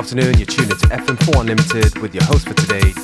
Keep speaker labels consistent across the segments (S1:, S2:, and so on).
S1: afternoon. You're tuned into FM4 Unlimited with your host for today,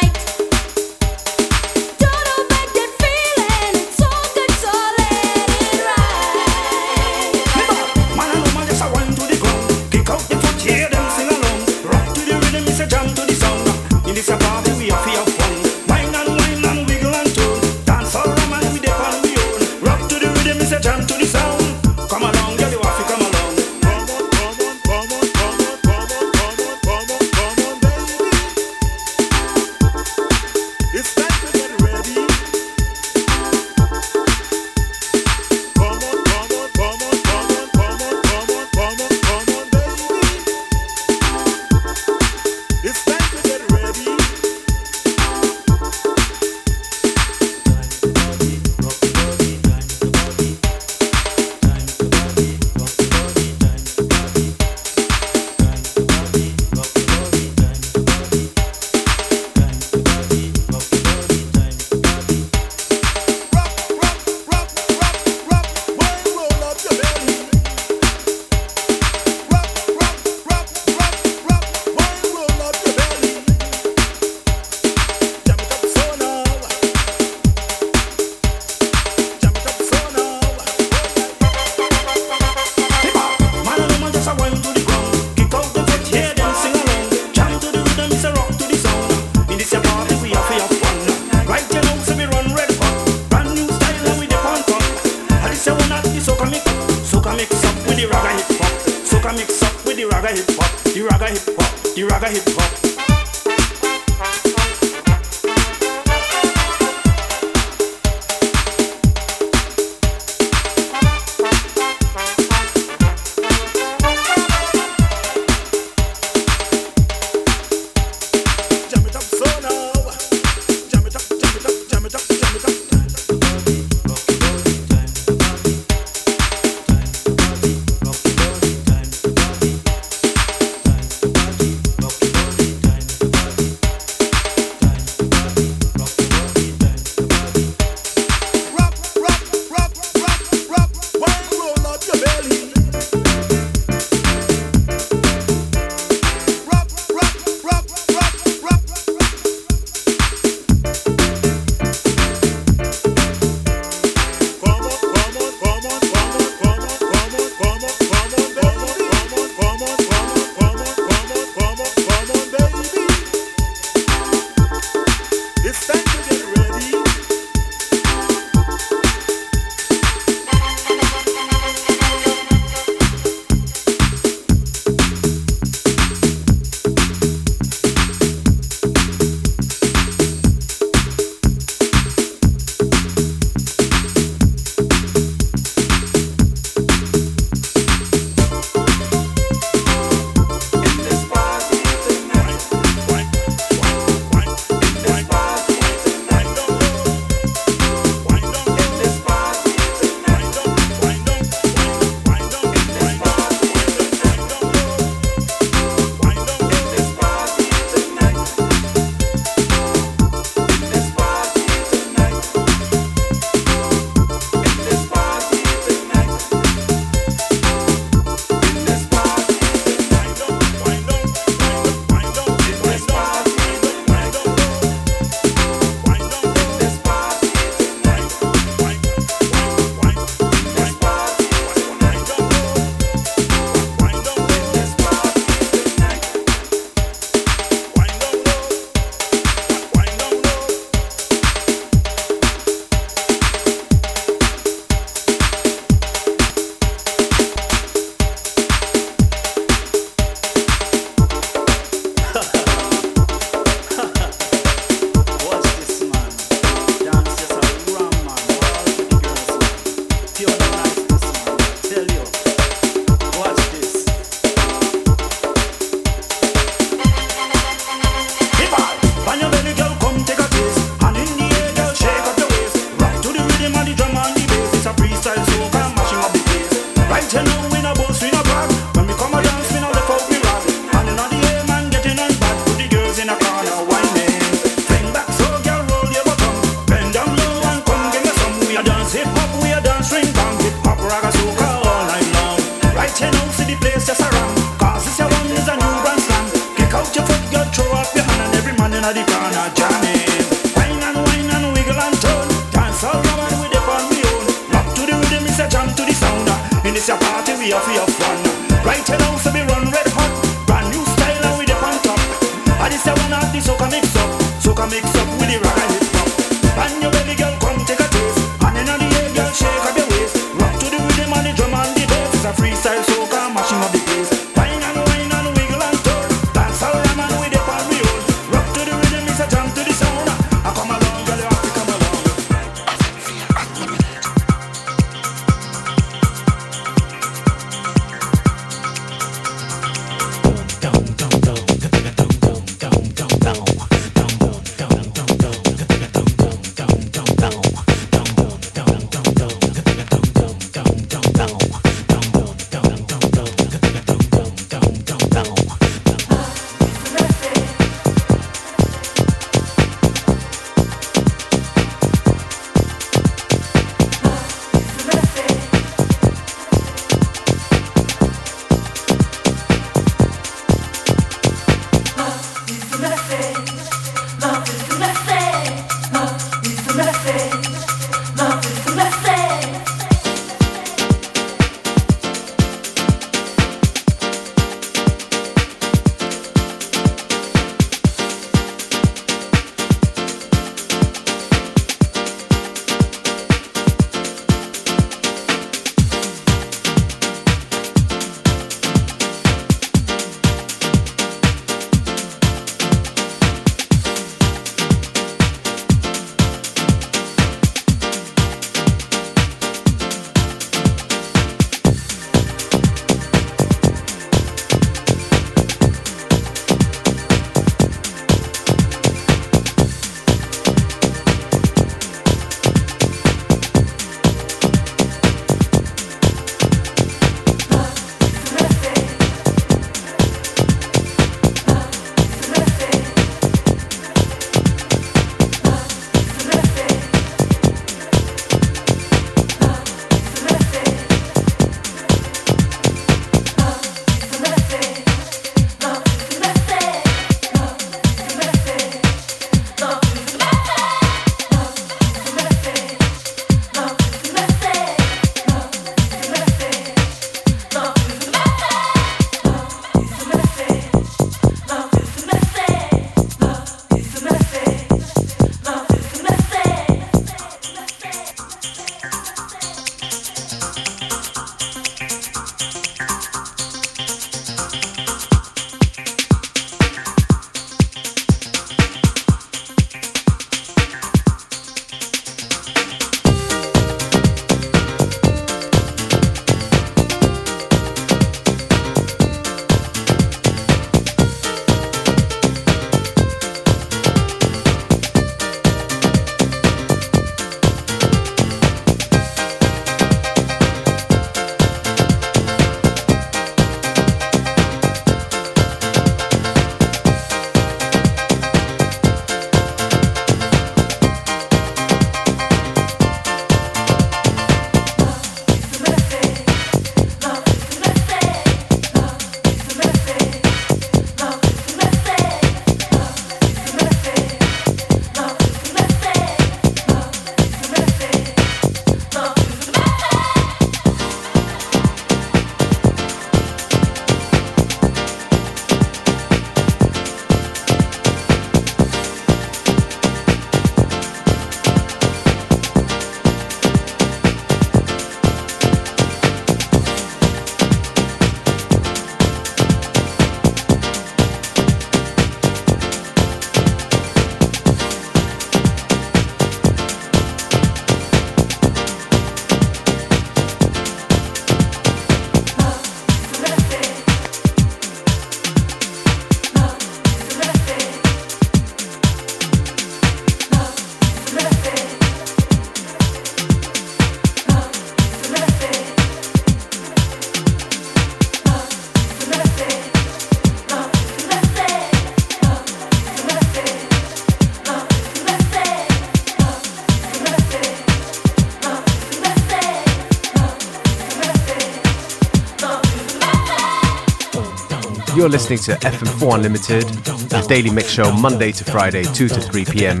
S1: listening to FM4 Unlimited, the daily mix show Monday to Friday, 2 to 3 p.m.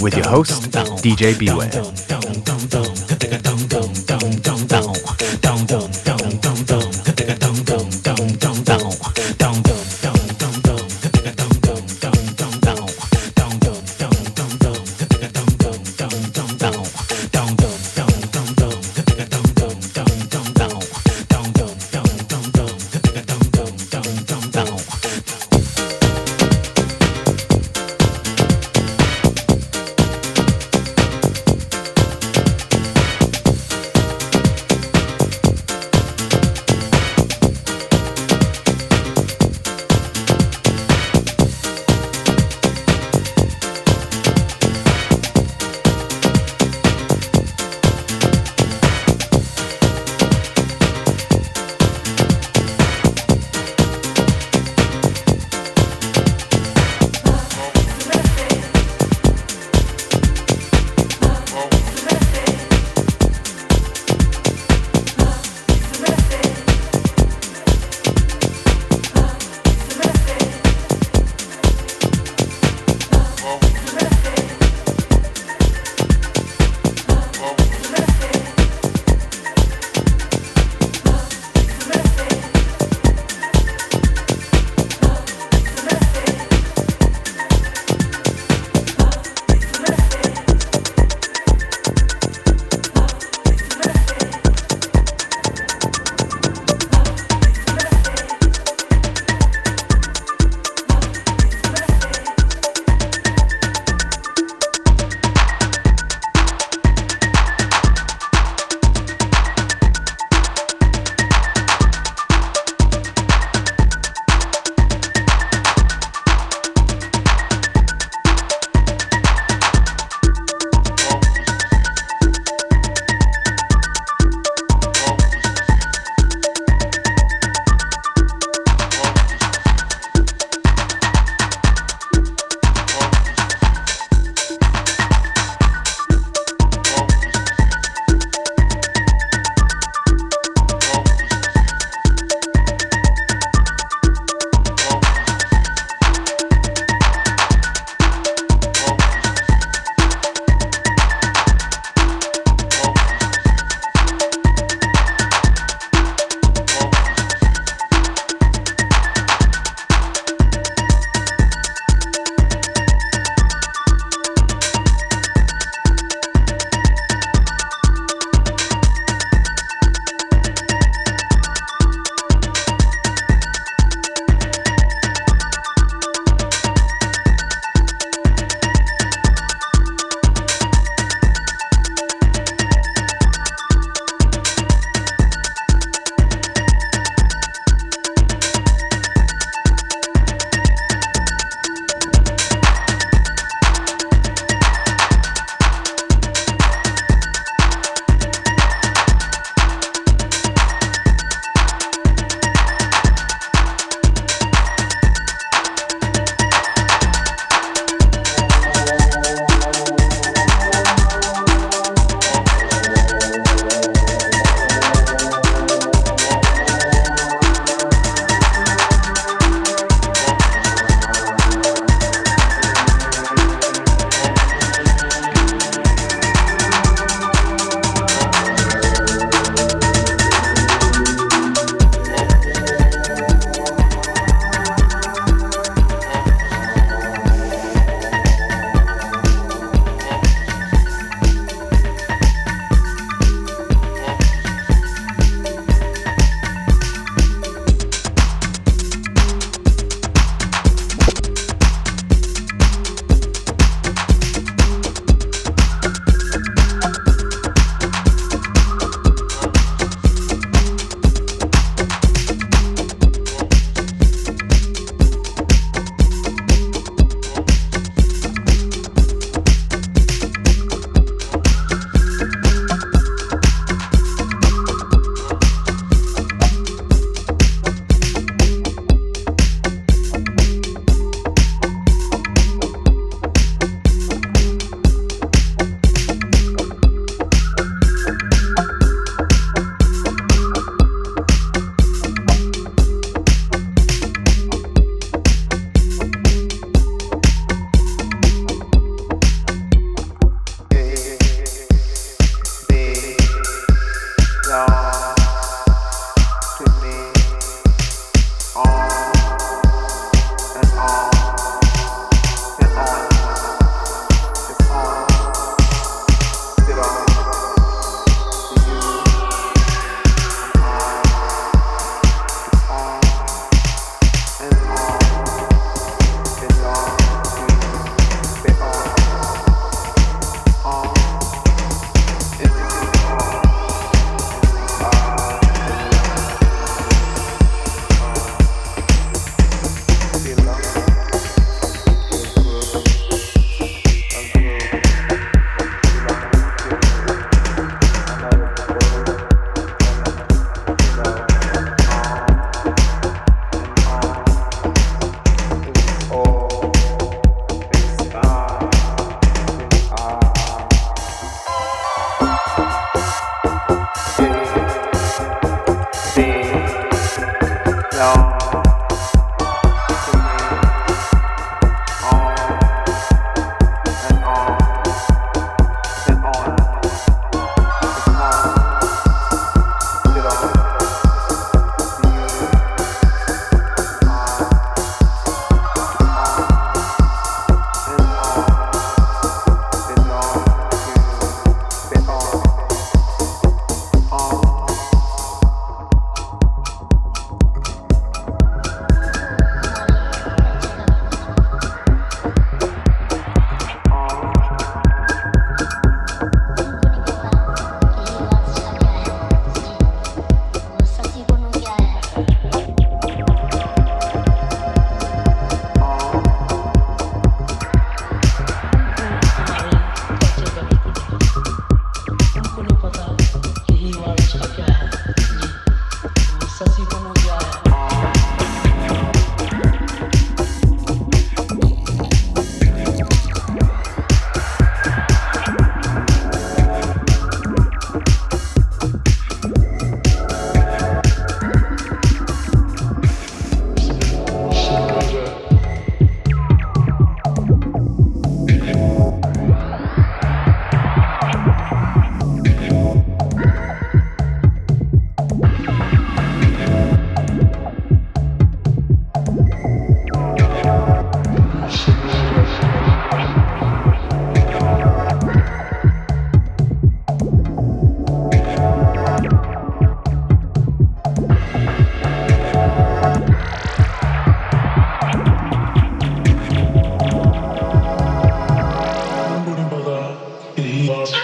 S1: with your host, DJ Beware.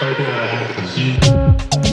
S2: Turn it up.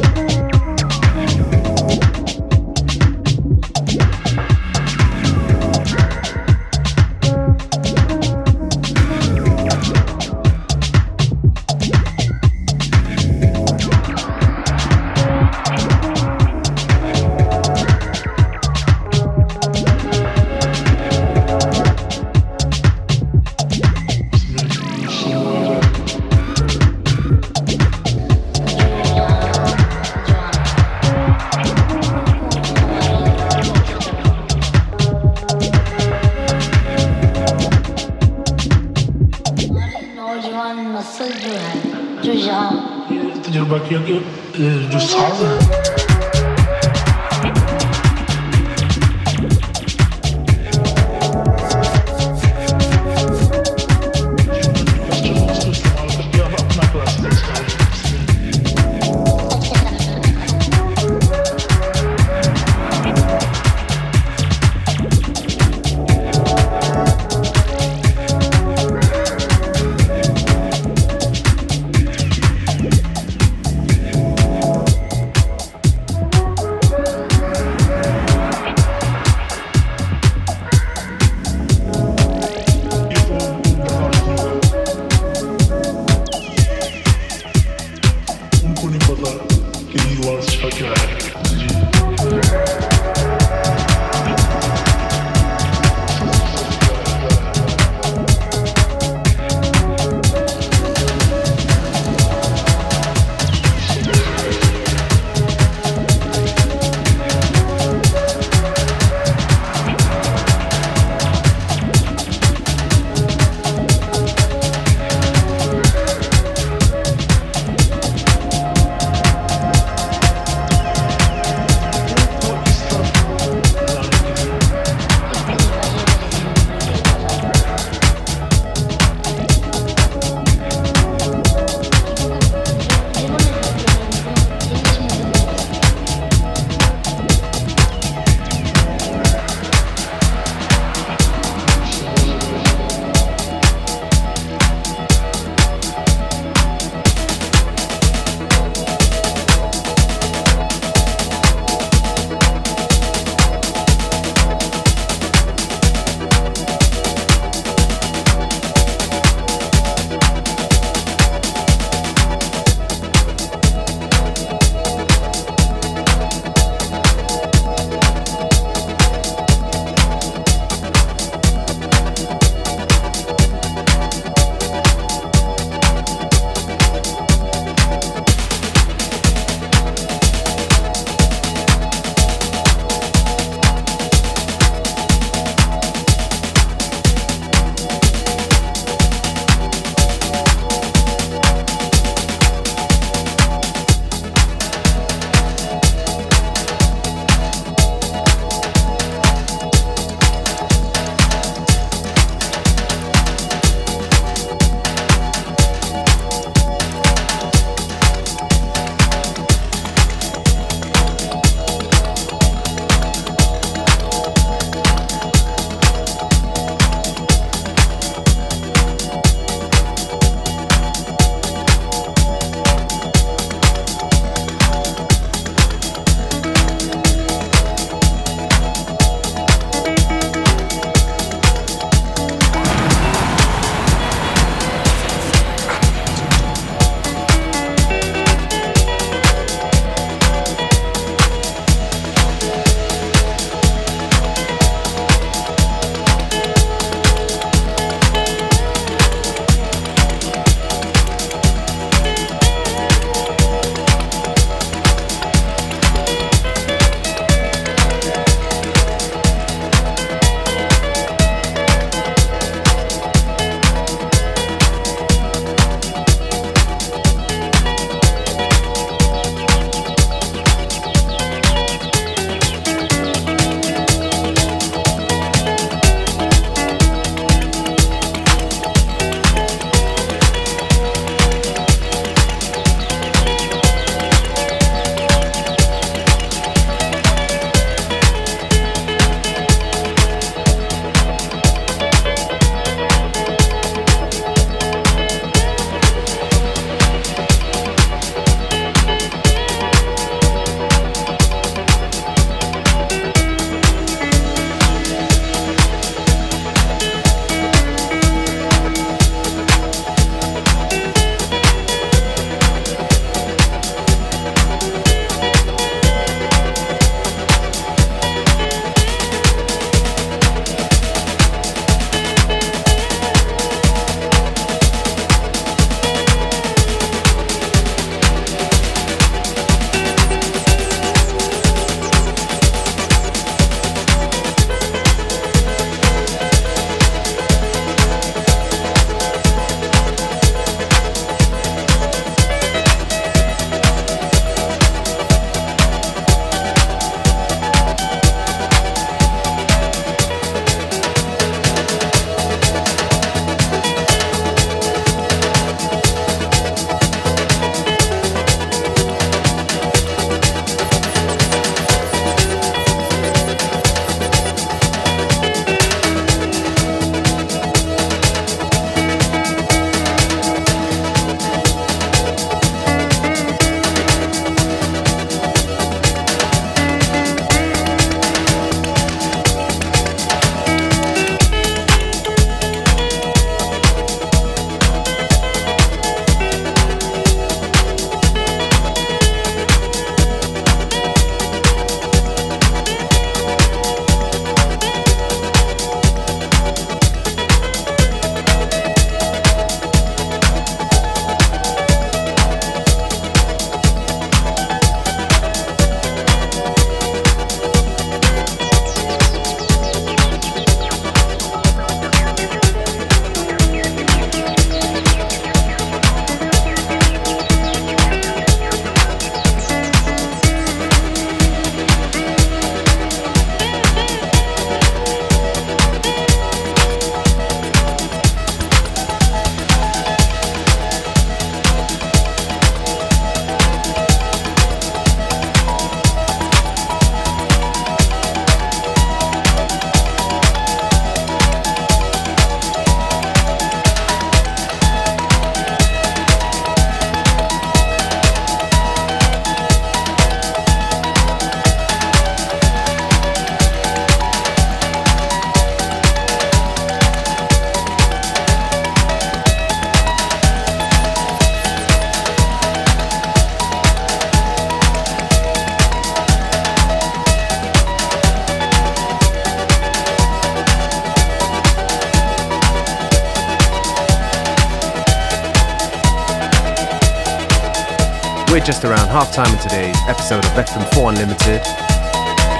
S1: We're just around half time in today's episode of FM4 Unlimited.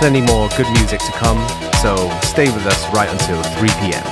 S1: Plenty more good music to come, so stay with us right until 3 p.m.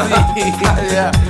S3: yeah.